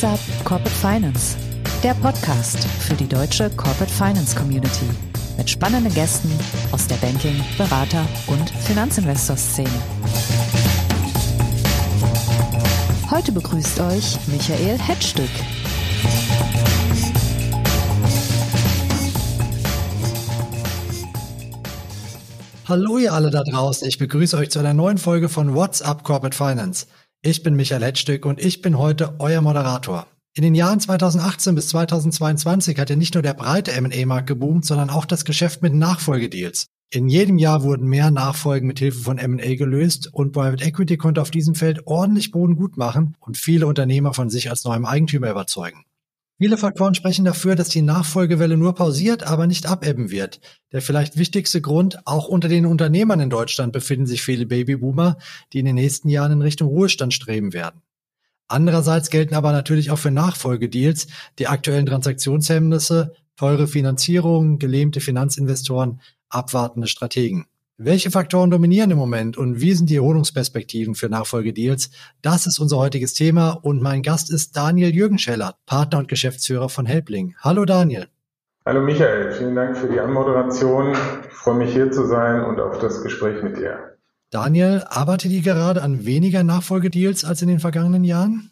WhatsApp Corporate Finance, der Podcast für die deutsche Corporate Finance Community mit spannenden Gästen aus der Banking-, Berater- und Finanzinvestor-Szene. Heute begrüßt euch Michael Hettstück. Hallo ihr alle da draußen, ich begrüße euch zu einer neuen Folge von WhatsApp Corporate Finance. Ich bin Michael Hettstück und ich bin heute euer Moderator. In den Jahren 2018 bis 2022 hat ja nicht nur der breite M&A-Markt geboomt, sondern auch das Geschäft mit Nachfolgedeals. In jedem Jahr wurden mehr Nachfolgen mit Hilfe von M&A gelöst und Private Equity konnte auf diesem Feld ordentlich Boden gut machen und viele Unternehmer von sich als neuem Eigentümer überzeugen. Viele Faktoren sprechen dafür, dass die Nachfolgewelle nur pausiert, aber nicht abebben wird. Der vielleicht wichtigste Grund, auch unter den Unternehmern in Deutschland befinden sich viele Babyboomer, die in den nächsten Jahren in Richtung Ruhestand streben werden. Andererseits gelten aber natürlich auch für Nachfolgedeals die aktuellen Transaktionshemmnisse, teure Finanzierung, gelähmte Finanzinvestoren, abwartende Strategen. Welche Faktoren dominieren im Moment und wie sind die Erholungsperspektiven für Nachfolgedeals? Das ist unser heutiges Thema und mein Gast ist Daniel Jürgenscheller, Partner und Geschäftsführer von Helpling. Hallo Daniel. Hallo Michael, vielen Dank für die Anmoderation. Ich freue mich hier zu sein und auf das Gespräch mit dir. Daniel, arbeitet ihr gerade an weniger Nachfolgedeals als in den vergangenen Jahren?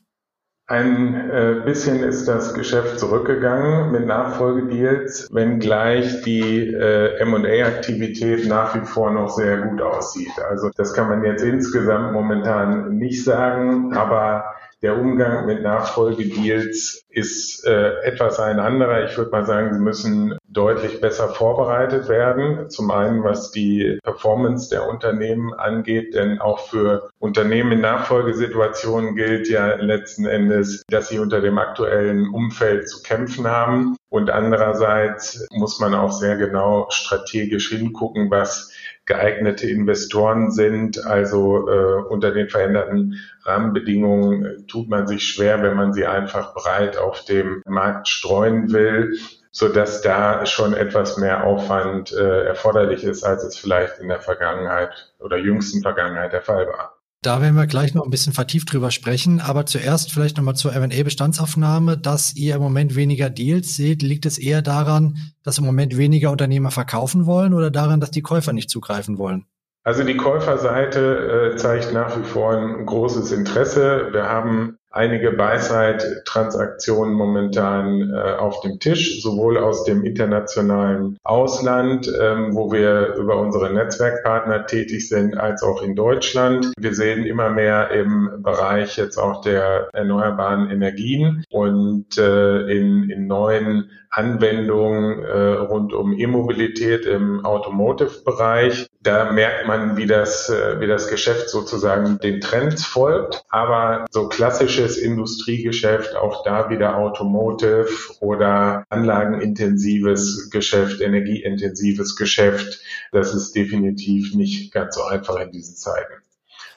Ein äh, bisschen ist das Geschäft zurückgegangen mit Nachfolgedeals, wenngleich die äh, M&A-Aktivität nach wie vor noch sehr gut aussieht. Also das kann man jetzt insgesamt momentan nicht sagen, aber der Umgang mit Nachfolgedeals ist äh, etwas ein anderer. Ich würde mal sagen, sie müssen deutlich besser vorbereitet werden. Zum einen, was die Performance der Unternehmen angeht, denn auch für Unternehmen in Nachfolgesituationen gilt ja letzten Endes, dass sie unter dem aktuellen Umfeld zu kämpfen haben. Und andererseits muss man auch sehr genau strategisch hingucken, was geeignete Investoren sind. Also äh, unter den veränderten Rahmenbedingungen äh, tut man sich schwer, wenn man sie einfach breit auf dem Markt streuen will so dass da schon etwas mehr Aufwand äh, erforderlich ist, als es vielleicht in der Vergangenheit oder jüngsten Vergangenheit der Fall war. Da werden wir gleich noch ein bisschen vertieft drüber sprechen. Aber zuerst vielleicht nochmal zur M&A-Bestandsaufnahme. Dass ihr im Moment weniger Deals seht, liegt es eher daran, dass im Moment weniger Unternehmer verkaufen wollen oder daran, dass die Käufer nicht zugreifen wollen? Also die Käuferseite äh, zeigt nach wie vor ein großes Interesse. Wir haben einige Buy-Side-Transaktionen momentan äh, auf dem Tisch, sowohl aus dem internationalen Ausland, ähm, wo wir über unsere Netzwerkpartner tätig sind, als auch in Deutschland. Wir sehen immer mehr im Bereich jetzt auch der erneuerbaren Energien und äh, in, in neuen Anwendungen äh, rund um E-Mobilität im Automotive-Bereich. Da merkt man, wie das, äh, wie das Geschäft sozusagen den Trends folgt. Aber so klassisches Industriegeschäft, auch da wieder Automotive oder anlagenintensives Geschäft, energieintensives Geschäft, das ist definitiv nicht ganz so einfach in diesen Zeiten.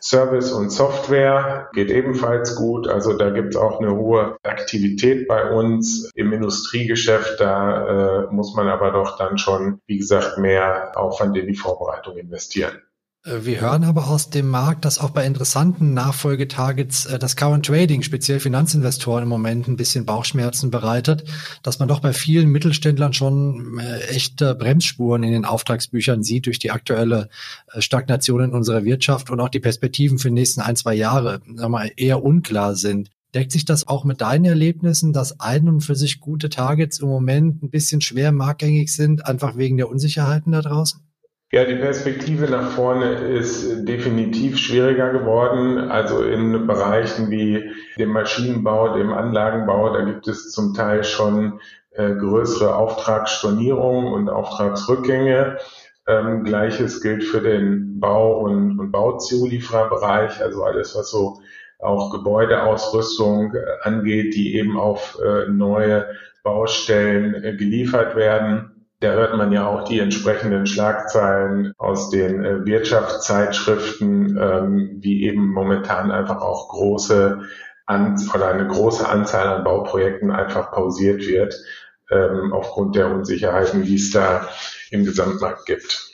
Service und Software geht ebenfalls gut. Also da gibt es auch eine hohe Aktivität bei uns im Industriegeschäft. Da äh, muss man aber doch dann schon, wie gesagt, mehr Aufwand in die Vorbereitung investieren. Äh, wir hören aber aus dem Markt, dass auch bei interessanten Nachfolgetargets äh, das Current Trading, speziell Finanzinvestoren im Moment ein bisschen Bauchschmerzen bereitet, dass man doch bei vielen Mittelständlern schon äh, echte Bremsspuren in den Auftragsbüchern sieht durch die aktuelle Stagnation in unserer Wirtschaft und auch die Perspektiven für die nächsten ein, zwei Jahre sagen wir, eher unklar sind. Deckt sich das auch mit deinen Erlebnissen, dass ein und für sich gute Targets im Moment ein bisschen schwer marktgängig sind, einfach wegen der Unsicherheiten da draußen? Ja, die Perspektive nach vorne ist definitiv schwieriger geworden. Also in Bereichen wie dem Maschinenbau, dem Anlagenbau, da gibt es zum Teil schon äh, größere Auftragsstornierungen und Auftragsrückgänge. Ähm, Gleiches gilt für den Bau- und, und Bauzuliefererbereich, also alles, was so auch Gebäudeausrüstung äh, angeht, die eben auf äh, neue Baustellen äh, geliefert werden. Da hört man ja auch die entsprechenden Schlagzeilen aus den äh, Wirtschaftszeitschriften, ähm, wie eben momentan einfach auch große an, oder eine große Anzahl an Bauprojekten einfach pausiert wird, ähm, aufgrund der Unsicherheiten, die es da im Gesamtmarkt gibt.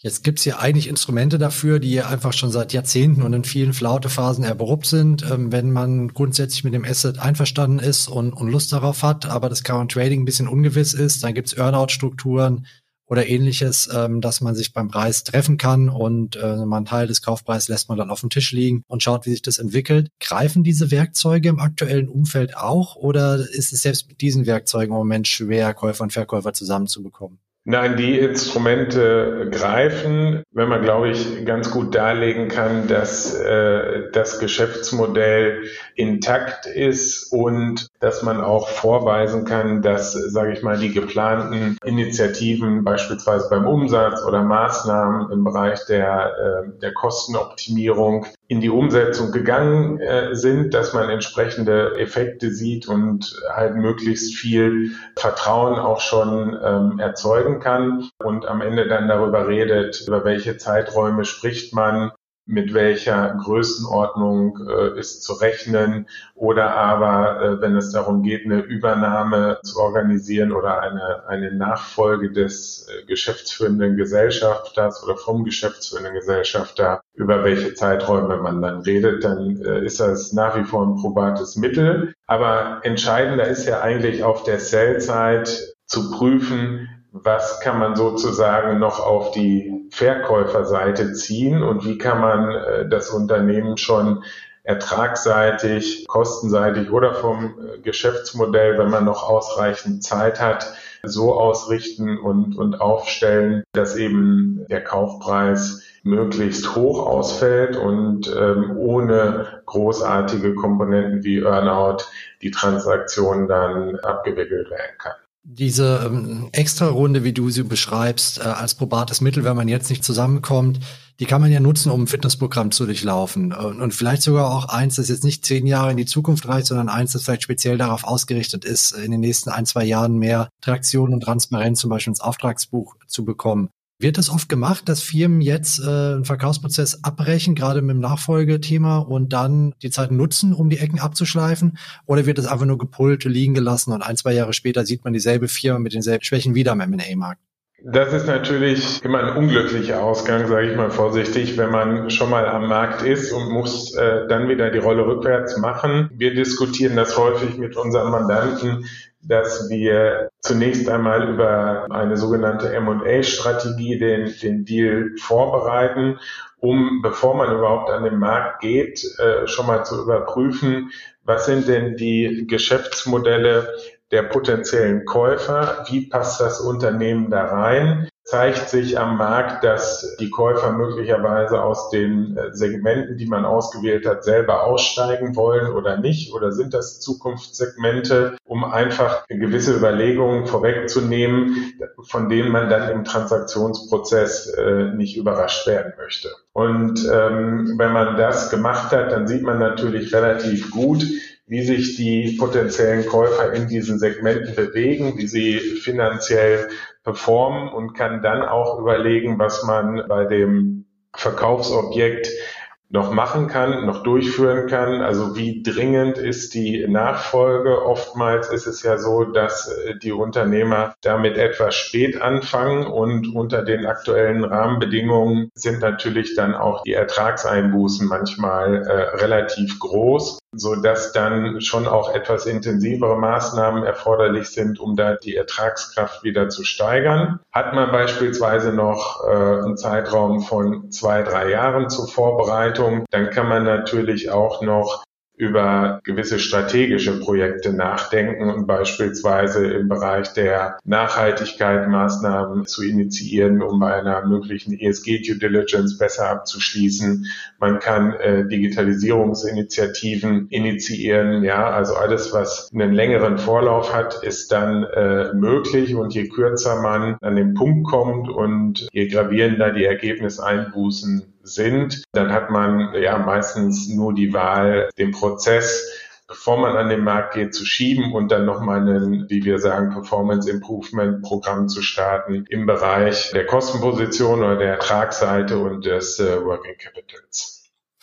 Jetzt gibt's hier eigentlich Instrumente dafür, die einfach schon seit Jahrzehnten und in vielen Flautephasen erprobt sind. Ähm, wenn man grundsätzlich mit dem Asset einverstanden ist und, und Lust darauf hat, aber das Current Trading ein bisschen ungewiss ist, dann gibt's Earnout-Strukturen oder ähnliches, ähm, dass man sich beim Preis treffen kann und äh, man Teil des Kaufpreises lässt man dann auf dem Tisch liegen und schaut, wie sich das entwickelt. Greifen diese Werkzeuge im aktuellen Umfeld auch oder ist es selbst mit diesen Werkzeugen im Moment schwer, Käufer und Verkäufer zusammenzubekommen? Nein, die Instrumente greifen, wenn man, glaube ich, ganz gut darlegen kann, dass äh, das Geschäftsmodell intakt ist und dass man auch vorweisen kann, dass, sage ich mal, die geplanten Initiativen beispielsweise beim Umsatz oder Maßnahmen im Bereich der, äh, der Kostenoptimierung in die Umsetzung gegangen äh, sind, dass man entsprechende Effekte sieht und halt möglichst viel Vertrauen auch schon ähm, erzeugen kann und am Ende dann darüber redet, über welche Zeiträume spricht man, mit welcher Größenordnung äh, ist zu rechnen oder aber, äh, wenn es darum geht, eine Übernahme zu organisieren oder eine, eine Nachfolge des äh, geschäftsführenden Gesellschafters oder vom geschäftsführenden Gesellschafter, über welche Zeiträume man dann redet, dann äh, ist das nach wie vor ein probates Mittel. Aber entscheidender ist ja eigentlich auf der Sell-Zeit zu prüfen, was kann man sozusagen noch auf die Verkäuferseite ziehen und wie kann man äh, das Unternehmen schon ertragsseitig, kostenseitig oder vom äh, Geschäftsmodell, wenn man noch ausreichend Zeit hat, so ausrichten und, und aufstellen, dass eben der Kaufpreis möglichst hoch ausfällt und ähm, ohne großartige Komponenten wie Earnout die Transaktion dann abgewickelt werden kann diese ähm, Extra-Runde, wie du sie beschreibst, äh, als probates Mittel, wenn man jetzt nicht zusammenkommt, die kann man ja nutzen, um ein Fitnessprogramm zu durchlaufen. Und, und vielleicht sogar auch eins, das jetzt nicht zehn Jahre in die Zukunft reicht, sondern eins, das vielleicht speziell darauf ausgerichtet ist, in den nächsten ein, zwei Jahren mehr Traktion und Transparenz zum Beispiel ins Auftragsbuch zu bekommen. Wird das oft gemacht, dass Firmen jetzt äh, einen Verkaufsprozess abbrechen, gerade mit dem Nachfolgethema, und dann die Zeit nutzen, um die Ecken abzuschleifen? Oder wird das einfach nur gepullt, liegen gelassen und ein, zwei Jahre später sieht man dieselbe Firma mit denselben Schwächen wieder am M&A-Markt? Das ist natürlich immer ein unglücklicher Ausgang, sage ich mal vorsichtig, wenn man schon mal am Markt ist und muss äh, dann wieder die Rolle rückwärts machen. Wir diskutieren das häufig mit unseren Mandanten, dass wir zunächst einmal über eine sogenannte M&A-Strategie den, den Deal vorbereiten, um, bevor man überhaupt an den Markt geht, äh, schon mal zu überprüfen, was sind denn die Geschäftsmodelle der potenziellen Käufer, wie passt das Unternehmen da rein, zeigt sich am Markt, dass die Käufer möglicherweise aus den äh, Segmenten, die man ausgewählt hat, selber aussteigen wollen oder nicht? Oder sind das Zukunftssegmente, um einfach gewisse Überlegungen vorwegzunehmen, von denen man dann im Transaktionsprozess äh, nicht überrascht werden möchte? Und ähm, wenn man das gemacht hat, dann sieht man natürlich relativ gut, wie sich die potenziellen Käufer in diesen Segmenten bewegen, wie sie finanziell performen und kann dann auch überlegen, was man bei dem Verkaufsobjekt noch machen kann, noch durchführen kann. Also wie dringend ist die Nachfolge? Oftmals ist es ja so, dass äh, die Unternehmer damit etwas spät anfangen und unter den aktuellen Rahmenbedingungen sind natürlich dann auch die Ertragseinbußen manchmal äh, relativ groß so dass dann schon auch etwas intensivere Maßnahmen erforderlich sind, um da die Ertragskraft wieder zu steigern. Hat man beispielsweise noch äh, einen Zeitraum von zwei, drei Jahren zur Vorbereitung, dann kann man natürlich auch noch über gewisse strategische Projekte nachdenken und beispielsweise im Bereich der Nachhaltigkeit Maßnahmen zu initiieren, um bei einer möglichen ESG-Due Diligence besser abzuschließen. Man kann äh, Digitalisierungsinitiativen initiieren. Ja, also alles, was einen längeren Vorlauf hat, ist dann äh, möglich. Und je kürzer man an den Punkt kommt und je gravierender die Ergebniseinbußen sind, dann hat man ja meistens nur die Wahl, den Prozess bevor man an den Markt geht, zu schieben und dann nochmal ein, wie wir sagen, Performance Improvement Programm zu starten im Bereich der Kostenposition oder der Ertragsseite und des äh, Working Capitals.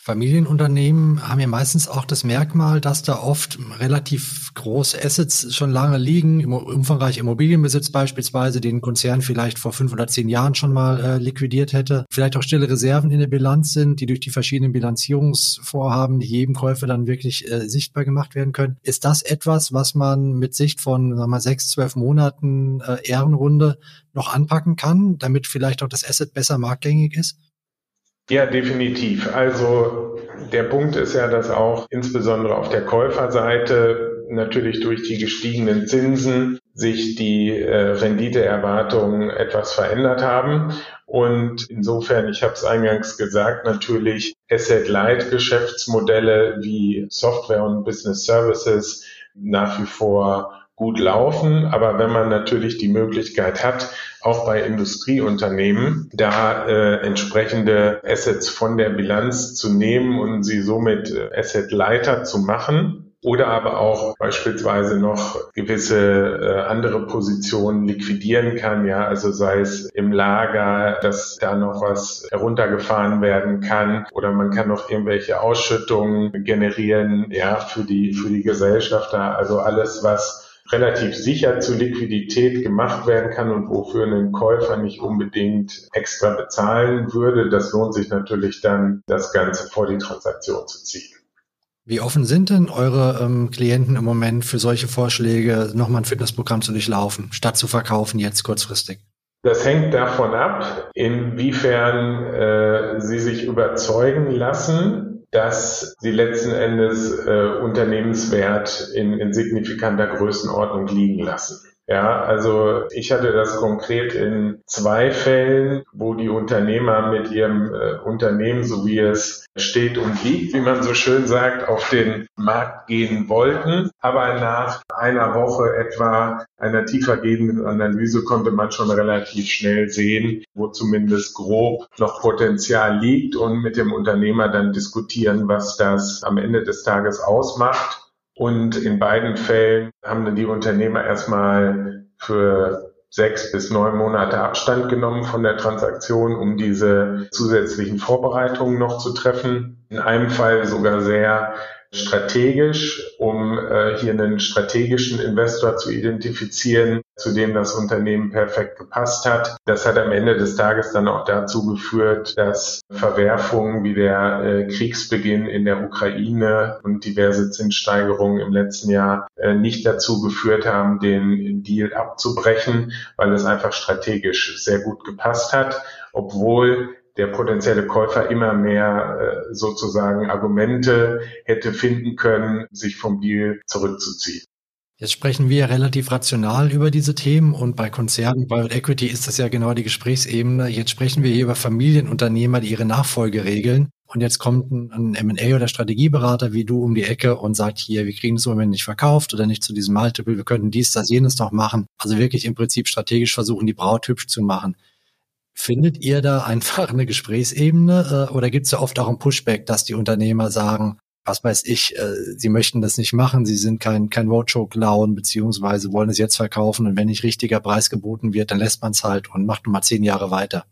Familienunternehmen haben ja meistens auch das Merkmal, dass da oft relativ große Assets schon lange liegen, umfangreich Immobilienbesitz beispielsweise, den Konzern vielleicht vor fünf oder zehn Jahren schon mal äh, liquidiert hätte, vielleicht auch stille Reserven in der Bilanz sind, die durch die verschiedenen Bilanzierungsvorhaben jedem Käufer dann wirklich äh, sichtbar gemacht werden können. Ist das etwas, was man mit Sicht von sagen wir mal, sechs, zwölf Monaten äh, Ehrenrunde noch anpacken kann, damit vielleicht auch das Asset besser marktgängig ist? Ja, definitiv. Also der Punkt ist ja, dass auch insbesondere auf der Käuferseite natürlich durch die gestiegenen Zinsen sich die äh, Renditeerwartungen etwas verändert haben. Und insofern, ich habe es eingangs gesagt, natürlich Asset-Light-Geschäftsmodelle wie Software und Business Services nach wie vor gut laufen. Aber wenn man natürlich die Möglichkeit hat, auch bei Industrieunternehmen, da äh, entsprechende Assets von der Bilanz zu nehmen und sie somit äh, Asset-Leiter zu machen, oder aber auch beispielsweise noch gewisse äh, andere Positionen liquidieren kann, ja, also sei es im Lager, dass da noch was heruntergefahren werden kann oder man kann noch irgendwelche Ausschüttungen generieren, ja, für die für die Gesellschafter, also alles was relativ sicher zur Liquidität gemacht werden kann und wofür ein Käufer nicht unbedingt extra bezahlen würde. Das lohnt sich natürlich dann, das Ganze vor die Transaktion zu ziehen. Wie offen sind denn eure ähm, Klienten im Moment für solche Vorschläge, nochmal ein Fitnessprogramm zu durchlaufen, statt zu verkaufen jetzt kurzfristig? Das hängt davon ab, inwiefern äh, sie sich überzeugen lassen dass sie letzten Endes äh, Unternehmenswert in, in signifikanter Größenordnung liegen lassen. Ja, also ich hatte das konkret in zwei Fällen, wo die Unternehmer mit ihrem äh, Unternehmen, so wie es steht und liegt, wie man so schön sagt, auf den Markt gehen wollten. Aber nach einer Woche etwa einer tiefergehenden Analyse konnte man schon relativ schnell sehen, wo zumindest grob noch Potenzial liegt und mit dem Unternehmer dann diskutieren, was das am Ende des Tages ausmacht und in beiden Fällen haben die Unternehmer erstmal für sechs bis neun Monate Abstand genommen von der Transaktion, um diese zusätzlichen Vorbereitungen noch zu treffen. In einem Fall sogar sehr strategisch, um äh, hier einen strategischen Investor zu identifizieren, zu dem das Unternehmen perfekt gepasst hat. Das hat am Ende des Tages dann auch dazu geführt, dass Verwerfungen wie der äh, Kriegsbeginn in der Ukraine und diverse Zinssteigerungen im letzten Jahr äh, nicht dazu geführt haben, den Deal abzubrechen, weil es einfach strategisch sehr gut gepasst hat, obwohl der potenzielle Käufer immer mehr äh, sozusagen Argumente hätte finden können, sich vom Deal zurückzuziehen. Jetzt sprechen wir relativ rational über diese Themen und bei Konzernen, bei Equity ist das ja genau die Gesprächsebene. Jetzt sprechen wir hier über Familienunternehmer, die ihre Nachfolge regeln. Und jetzt kommt ein M&A oder Strategieberater wie du um die Ecke und sagt hier, wir kriegen das im Moment nicht verkauft oder nicht zu diesem Multiple, wir könnten dies, das, jenes noch machen. Also wirklich im Prinzip strategisch versuchen, die Braut hübsch zu machen. Findet ihr da einfach eine Gesprächsebene äh, oder gibt es ja oft auch ein Pushback, dass die Unternehmer sagen, was weiß ich, äh, sie möchten das nicht machen, sie sind kein, kein Roadshow-Clown, beziehungsweise wollen es jetzt verkaufen und wenn nicht richtiger Preis geboten wird, dann lässt man es halt und macht nochmal zehn Jahre weiter.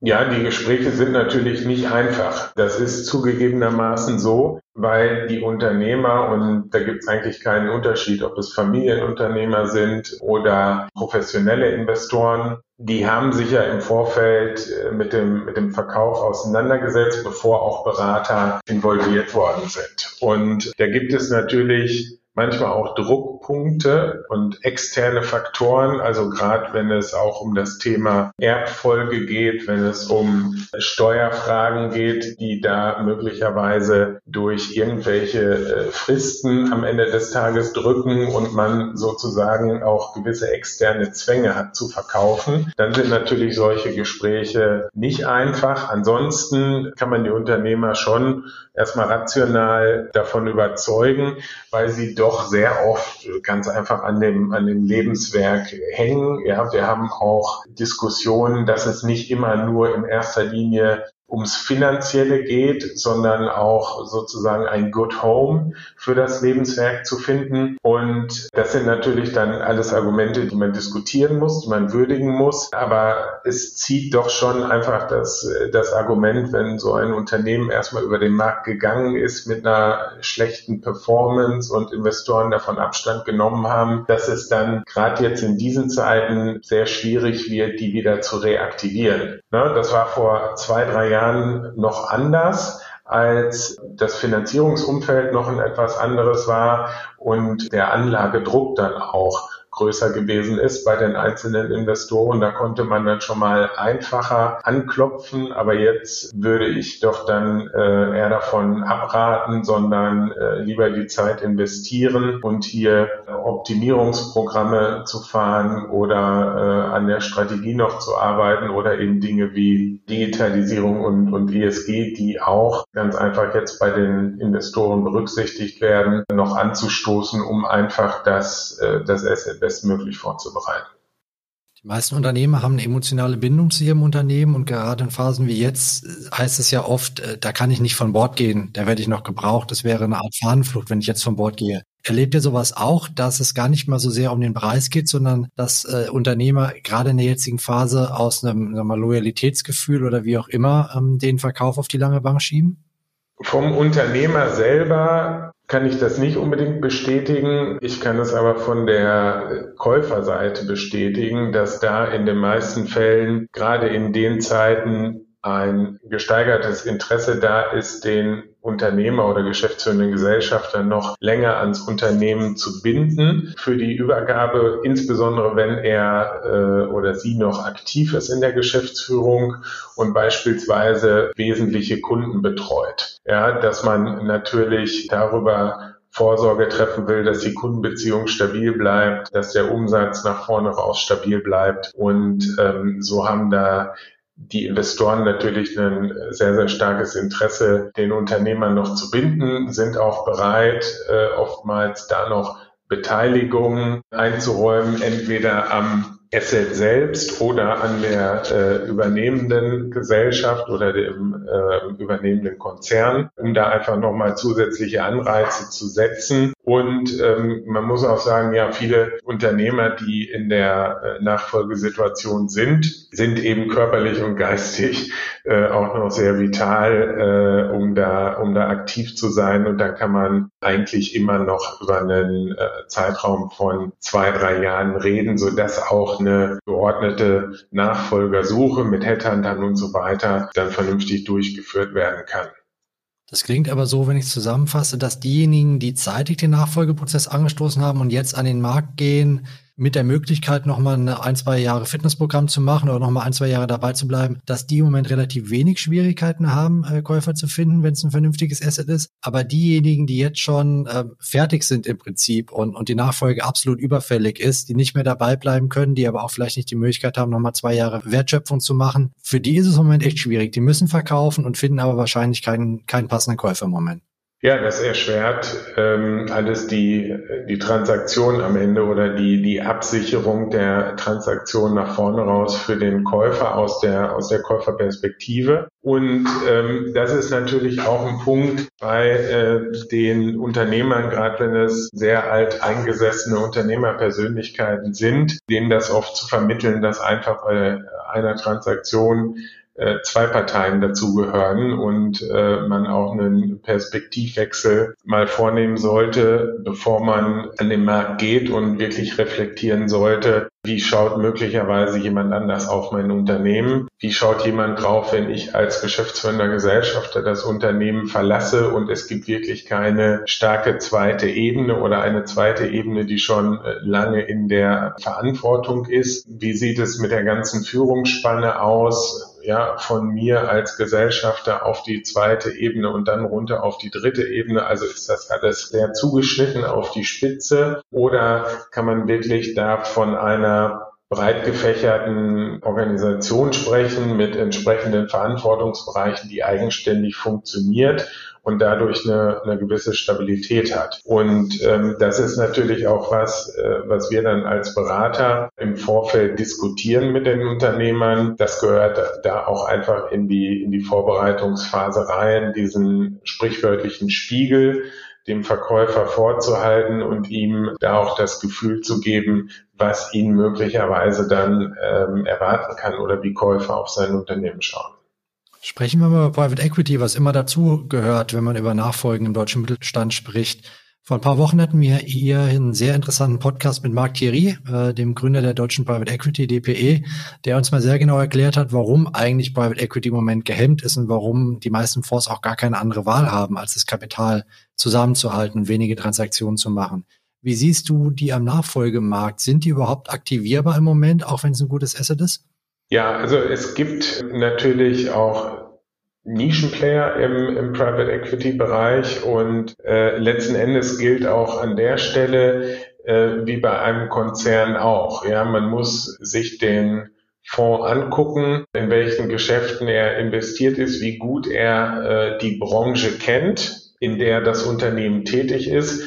Ja, die Gespräche sind natürlich nicht einfach. Das ist zugegebenermaßen so, weil die Unternehmer, und da gibt es eigentlich keinen Unterschied, ob es Familienunternehmer sind oder professionelle Investoren, die haben sich ja im Vorfeld äh, mit dem, mit dem Verkauf auseinandergesetzt, bevor auch Berater involviert worden sind. Und da gibt es natürlich manchmal auch Druckpunkte und externe Faktoren, also gerade wenn es auch um das Thema Erbfolge geht, wenn es um Steuerfragen geht, die da möglicherweise durch irgendwelche äh, Fristen am Ende des Tages drücken und man sozusagen auch gewisse externe Zwänge hat zu verkaufen, dann sind natürlich solche Gespräche nicht einfach. Ansonsten kann man die Unternehmer schon erstmal rational davon überzeugen, weil sie doch sehr oft ganz einfach an dem, an dem Lebenswerk hängen. Ja, wir haben auch Diskussionen, dass es nicht immer nur in erster Linie ums Finanzielle geht, sondern auch sozusagen ein Good Home für das Lebenswerk zu finden. Und das sind natürlich dann alles Argumente, die man diskutieren muss, die man würdigen muss. Aber es zieht doch schon einfach das, das Argument, wenn so ein Unternehmen erstmal über den Markt gegangen ist mit einer schlechten Performance und Investoren davon Abstand genommen haben, dass es dann gerade jetzt in diesen Zeiten sehr schwierig wird, die wieder zu reaktivieren. Ne, das war vor zwei, drei Jahren noch anders als das Finanzierungsumfeld noch ein etwas anderes war und der Anlagedruck dann auch größer gewesen ist bei den einzelnen Investoren. Da konnte man dann schon mal einfacher anklopfen, aber jetzt würde ich doch dann äh, eher davon abraten, sondern äh, lieber die Zeit investieren und hier Optimierungsprogramme zu fahren oder äh, an der Strategie noch zu arbeiten oder eben Dinge wie Digitalisierung und, und ESG, die auch ganz einfach jetzt bei den Investoren berücksichtigt werden, noch anzustoßen, um einfach das, äh, das Asset bestmöglich vorzubereiten. Die meisten Unternehmen haben eine emotionale Bindung zu ihrem Unternehmen und gerade in Phasen wie jetzt äh, heißt es ja oft, äh, da kann ich nicht von Bord gehen, da werde ich noch gebraucht, das wäre eine Art Fahnenflucht, wenn ich jetzt von Bord gehe. Erlebt ihr sowas auch, dass es gar nicht mal so sehr um den Preis geht, sondern dass äh, Unternehmer gerade in der jetzigen Phase aus einem sagen wir Loyalitätsgefühl oder wie auch immer ähm, den Verkauf auf die lange Bank schieben? Vom Unternehmer selber kann ich das nicht unbedingt bestätigen. Ich kann es aber von der Käuferseite bestätigen, dass da in den meisten Fällen, gerade in den Zeiten, ein gesteigertes Interesse da ist, den Unternehmer oder geschäftsführenden Gesellschafter noch länger ans Unternehmen zu binden für die Übergabe, insbesondere wenn er äh, oder sie noch aktiv ist in der Geschäftsführung und beispielsweise wesentliche Kunden betreut. Ja, dass man natürlich darüber Vorsorge treffen will, dass die Kundenbeziehung stabil bleibt, dass der Umsatz nach vorne raus stabil bleibt. Und ähm, so haben da die Investoren natürlich ein sehr, sehr starkes Interesse, den Unternehmer noch zu binden, sind auch bereit, äh, oftmals da noch Beteiligungen einzuräumen, entweder am Asset selbst oder an der äh, übernehmenden Gesellschaft oder dem äh, übernehmenden Konzern, um da einfach nochmal zusätzliche Anreize zu setzen. Und ähm, man muss auch sagen, ja, viele Unternehmer, die in der äh, Nachfolgesituation sind, sind eben körperlich und geistig äh, auch noch sehr vital, äh, um da, um da aktiv zu sein. Und da kann man eigentlich immer noch über einen äh, Zeitraum von zwei, drei Jahren reden, so dass auch eine geordnete Nachfolgersuche mit Headhuntern und so weiter dann vernünftig durchgeführt werden kann. Das klingt aber so, wenn ich es zusammenfasse, dass diejenigen, die zeitig den Nachfolgeprozess angestoßen haben und jetzt an den Markt gehen, mit der Möglichkeit, nochmal ein, zwei Jahre Fitnessprogramm zu machen oder nochmal ein, zwei Jahre dabei zu bleiben, dass die im Moment relativ wenig Schwierigkeiten haben, äh, Käufer zu finden, wenn es ein vernünftiges Asset ist. Aber diejenigen, die jetzt schon äh, fertig sind im Prinzip und, und die Nachfolge absolut überfällig ist, die nicht mehr dabei bleiben können, die aber auch vielleicht nicht die Möglichkeit haben, nochmal zwei Jahre Wertschöpfung zu machen, für die ist es im Moment echt schwierig. Die müssen verkaufen und finden aber wahrscheinlich keinen, keinen passenden Käufer im Moment. Ja, das erschwert ähm, alles die, die Transaktion am Ende oder die, die Absicherung der Transaktion nach vorne raus für den Käufer aus der, aus der Käuferperspektive. Und ähm, das ist natürlich auch ein Punkt bei äh, den Unternehmern, gerade wenn es sehr alt eingesessene Unternehmerpersönlichkeiten sind, denen das oft zu vermitteln, dass einfach bei einer Transaktion zwei Parteien dazugehören und äh, man auch einen Perspektivwechsel mal vornehmen sollte, bevor man an den Markt geht und wirklich reflektieren sollte, wie schaut möglicherweise jemand anders auf mein Unternehmen? Wie schaut jemand drauf, wenn ich als geschäftsführender Gesellschafter das Unternehmen verlasse und es gibt wirklich keine starke zweite Ebene oder eine zweite Ebene, die schon äh, lange in der Verantwortung ist? Wie sieht es mit der ganzen Führungsspanne aus? Ja, von mir als Gesellschafter auf die zweite Ebene und dann runter auf die dritte Ebene. Also ist das alles sehr zugeschnitten auf die Spitze oder kann man wirklich da von einer breit gefächerten Organisation sprechen mit entsprechenden Verantwortungsbereichen, die eigenständig funktioniert und dadurch eine, eine gewisse Stabilität hat. Und ähm, das ist natürlich auch was, äh, was wir dann als Berater im Vorfeld diskutieren mit den Unternehmern. Das gehört da auch einfach in die, in die Vorbereitungsphase rein, diesen sprichwörtlichen Spiegel dem Verkäufer vorzuhalten und ihm da auch das Gefühl zu geben, was ihn möglicherweise dann ähm, erwarten kann oder wie Käufer auf sein Unternehmen schauen. Sprechen wir mal über Private Equity, was immer dazu gehört, wenn man über Nachfolgen im deutschen Mittelstand spricht. Vor ein paar Wochen hatten wir hier einen sehr interessanten Podcast mit Marc Thierry, äh, dem Gründer der deutschen Private Equity DPE, der uns mal sehr genau erklärt hat, warum eigentlich Private Equity im Moment gehemmt ist und warum die meisten Fonds auch gar keine andere Wahl haben, als das Kapital zusammenzuhalten, wenige Transaktionen zu machen. Wie siehst du die am Nachfolgemarkt? Sind die überhaupt aktivierbar im Moment, auch wenn es ein gutes Asset ist? Ja, also es gibt natürlich auch Nischenplayer im, im Private Equity Bereich und äh, letzten Endes gilt auch an der Stelle äh, wie bei einem Konzern auch. Ja, man muss sich den Fonds angucken, in welchen Geschäften er investiert ist, wie gut er äh, die Branche kennt, in der das Unternehmen tätig ist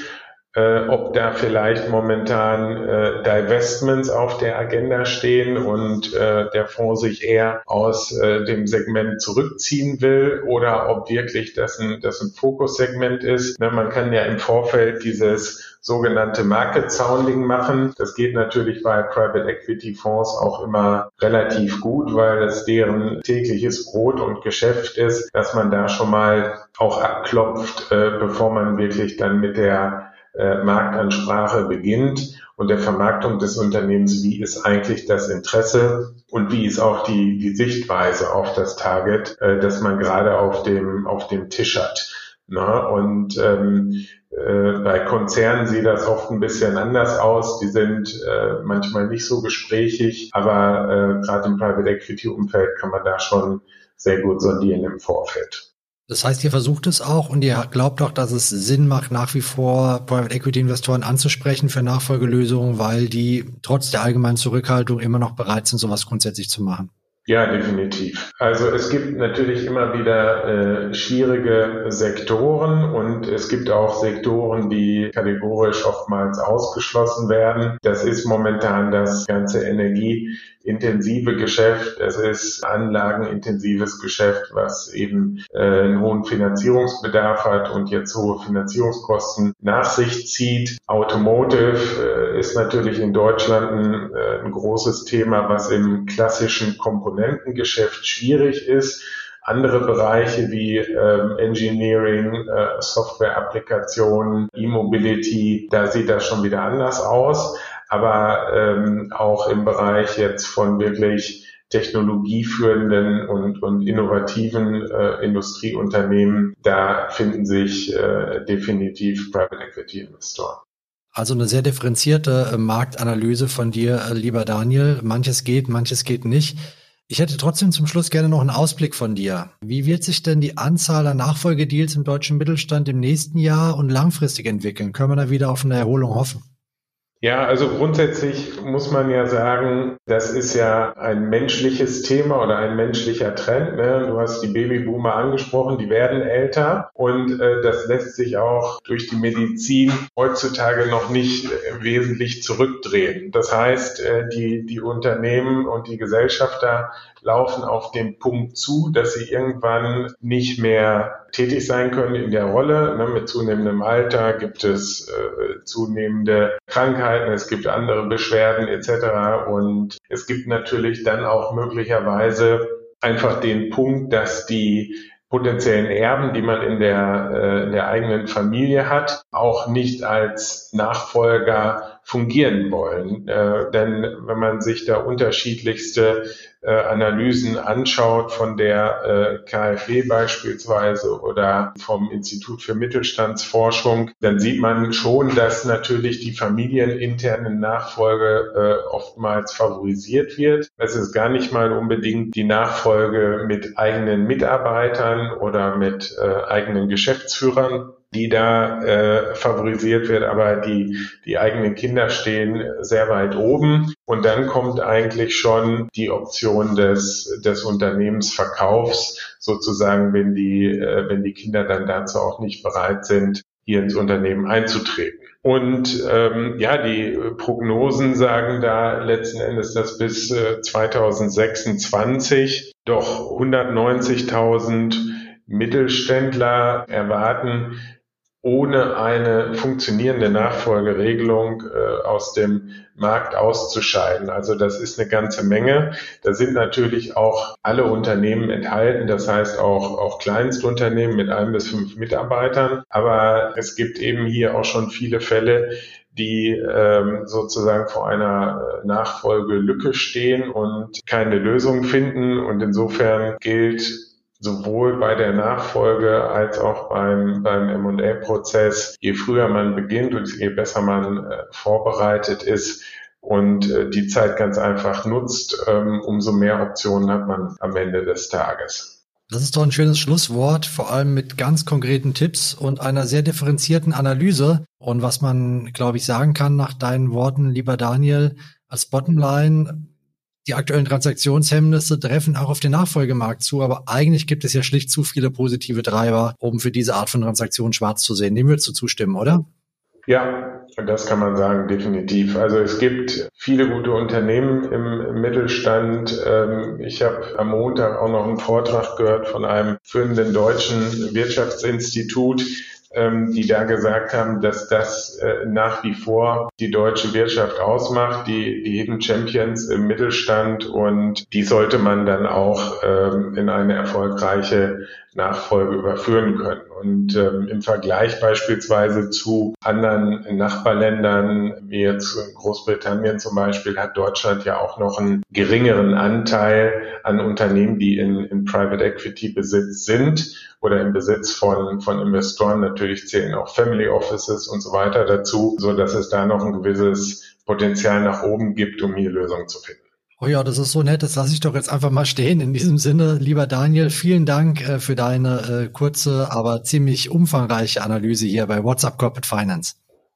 äh, ob da vielleicht momentan äh, Divestments auf der Agenda stehen und äh, der Fonds sich eher aus äh, dem Segment zurückziehen will oder ob wirklich das ein, das ein Fokussegment ist. Ne, man kann ja im Vorfeld dieses sogenannte Market Sounding machen. Das geht natürlich bei Private Equity Fonds auch immer relativ gut, weil es deren tägliches Brot und Geschäft ist, dass man da schon mal auch abklopft, äh, bevor man wirklich dann mit der äh, Marktansprache beginnt und der Vermarktung des Unternehmens, wie ist eigentlich das Interesse und wie ist auch die, die Sichtweise auf das Target, äh, das man gerade auf dem, auf dem Tisch hat. Na, und ähm, äh, bei Konzernen sieht das oft ein bisschen anders aus. Die sind äh, manchmal nicht so gesprächig, aber äh, gerade im Private Equity Umfeld kann man da schon sehr gut sondieren im Vorfeld. Das heißt, ihr versucht es auch und ihr glaubt auch, dass es Sinn macht, nach wie vor Private Equity Investoren anzusprechen für Nachfolgelösungen, weil die trotz der allgemeinen Zurückhaltung immer noch bereit sind, sowas grundsätzlich zu machen. Ja, definitiv. Also es gibt natürlich immer wieder äh, schwierige Sektoren und es gibt auch Sektoren, die kategorisch oftmals ausgeschlossen werden. Das ist momentan das ganze energieintensive Geschäft. Es ist anlagenintensives Geschäft, was eben äh, einen hohen Finanzierungsbedarf hat und jetzt hohe Finanzierungskosten nach sich zieht. Automotive äh, ist natürlich in Deutschland ein, äh, ein großes Thema, was im klassischen Komponenten Komponentengeschäft schwierig ist. Andere Bereiche wie ähm, Engineering, äh, Software-Applikationen, E-Mobility, da sieht das schon wieder anders aus. Aber ähm, auch im Bereich jetzt von wirklich technologieführenden und, und innovativen äh, Industrieunternehmen, da finden sich äh, definitiv Private Equity Investoren. Also eine sehr differenzierte äh, Marktanalyse von dir, äh, lieber Daniel. Manches geht, manches geht nicht. Ich hätte trotzdem zum Schluss gerne noch einen Ausblick von dir. Wie wird sich denn die Anzahl der Nachfolgedeals im deutschen Mittelstand im nächsten Jahr und langfristig entwickeln? Können wir da wieder auf eine Erholung hoffen? Ja, also grundsätzlich muss man ja sagen, das ist ja ein menschliches Thema oder ein menschlicher Trend. Ne? Du hast die Babyboomer angesprochen, die werden älter und äh, das lässt sich auch durch die Medizin heutzutage noch nicht äh, wesentlich zurückdrehen. Das heißt, äh, die, die Unternehmen und die Gesellschafter laufen auf den Punkt zu, dass sie irgendwann nicht mehr tätig sein können in der Rolle. Ne, mit zunehmendem Alter gibt es äh, zunehmende Krankheiten, es gibt andere Beschwerden etc. Und es gibt natürlich dann auch möglicherweise einfach den Punkt, dass die potenziellen Erben, die man in der, äh, in der eigenen Familie hat, auch nicht als Nachfolger fungieren wollen. Äh, denn wenn man sich da unterschiedlichste äh, Analysen anschaut, von der äh, KfW beispielsweise oder vom Institut für Mittelstandsforschung, dann sieht man schon, dass natürlich die familieninterne Nachfolge äh, oftmals favorisiert wird. Es ist gar nicht mal unbedingt die Nachfolge mit eigenen Mitarbeitern oder mit äh, eigenen Geschäftsführern, die da äh, favorisiert wird, aber die, die eigenen Kinder stehen sehr weit oben. Und dann kommt eigentlich schon die Option des, des Unternehmensverkaufs, sozusagen, wenn die, äh, wenn die Kinder dann dazu auch nicht bereit sind, hier ins Unternehmen einzutreten. Und ähm, ja, die Prognosen sagen da letzten Endes, dass bis äh, 2026 doch 190.000 Mittelständler erwarten, ohne eine funktionierende Nachfolgeregelung äh, aus dem Markt auszuscheiden. Also das ist eine ganze Menge. Da sind natürlich auch alle Unternehmen enthalten, das heißt auch, auch Kleinstunternehmen mit ein bis fünf Mitarbeitern. Aber es gibt eben hier auch schon viele Fälle, die ähm, sozusagen vor einer Nachfolgelücke stehen und keine Lösung finden. Und insofern gilt sowohl bei der Nachfolge als auch beim, beim M&A-Prozess, je früher man beginnt und je besser man äh, vorbereitet ist und äh, die Zeit ganz einfach nutzt, ähm, umso mehr Optionen hat man am Ende des Tages. Das ist doch ein schönes Schlusswort, vor allem mit ganz konkreten Tipps und einer sehr differenzierten Analyse. Und was man, glaube ich, sagen kann nach deinen Worten, lieber Daniel, als Bottomline, die aktuellen Transaktionshemmnisse treffen auch auf den Nachfolgemarkt zu, aber eigentlich gibt es ja schlicht zu viele positive Treiber, um für diese Art von Transaktion schwarz zu sehen. Dem würdest du zustimmen, oder? Ja, das kann man sagen, definitiv. Also es gibt viele gute Unternehmen im, Mittelstand. Ähm, ich habe am Montag auch noch einen Vortrag gehört von einem führenden deutschen Wirtschaftsinstitut, ähm, die da gesagt haben, dass das äh, nach wie vor die deutsche Wirtschaft ausmacht, die, die Hidden Champions im Mittelstand und die sollte man dann auch ähm, in eine erfolgreiche Nachfolge überführen können. Und ähm, im Vergleich beispielsweise zu anderen Nachbarländern, wie jetzt Großbritannien zum Beispiel, hat Deutschland ja auch noch einen geringeren Anteil an Unternehmen, die in, in Private Equity Besitz sind oder im Besitz von, von Investoren. Natürlich zählen auch Family Offices und so weiter dazu, so dass es da noch ein gewisses Potenzial nach oben gibt, um hier Lösungen zu finden. Oh ja, das ist so nett. Das lasse ich doch jetzt einfach mal stehen. In diesem Sinne, lieber Daniel, vielen Dank äh, für deine äh, kurze, aber ziemlich umfangreiche Analyse hier bei WhatsApp Corporate Finance.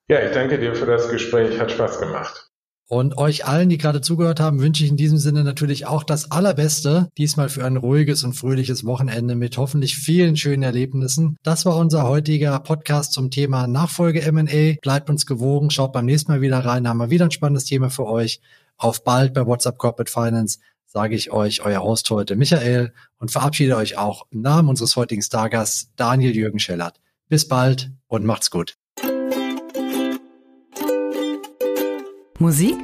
Ja, ich danke dir für das Gespräch. Hat Spaß gemacht. Und euch allen, die gerade zugehört haben, wünsche ich in diesem Sinne natürlich auch das Allerbeste. Diesmal für ein ruhiges und fröhliches Wochenende mit hoffentlich vielen schönen Erlebnissen. Das war unser heutiger Podcast zum Thema Nachfolge M&A. Bleibt uns gewogen, schaut beim nächsten Mal wieder rein, haben wir wieder ein spannendes Thema für euch. Auf bald bei WhatsApp Corporate Finance sage ich euch, euer Host heute Michael und verabschiede euch auch im Namen unseres heutigen Stargasts Daniel Jürgen Schellert. Bis bald und macht's gut. Musik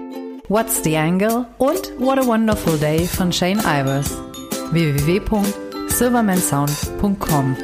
What's the Angle und What a Wonderful Day von Shane Ivers. www.silvermansound.com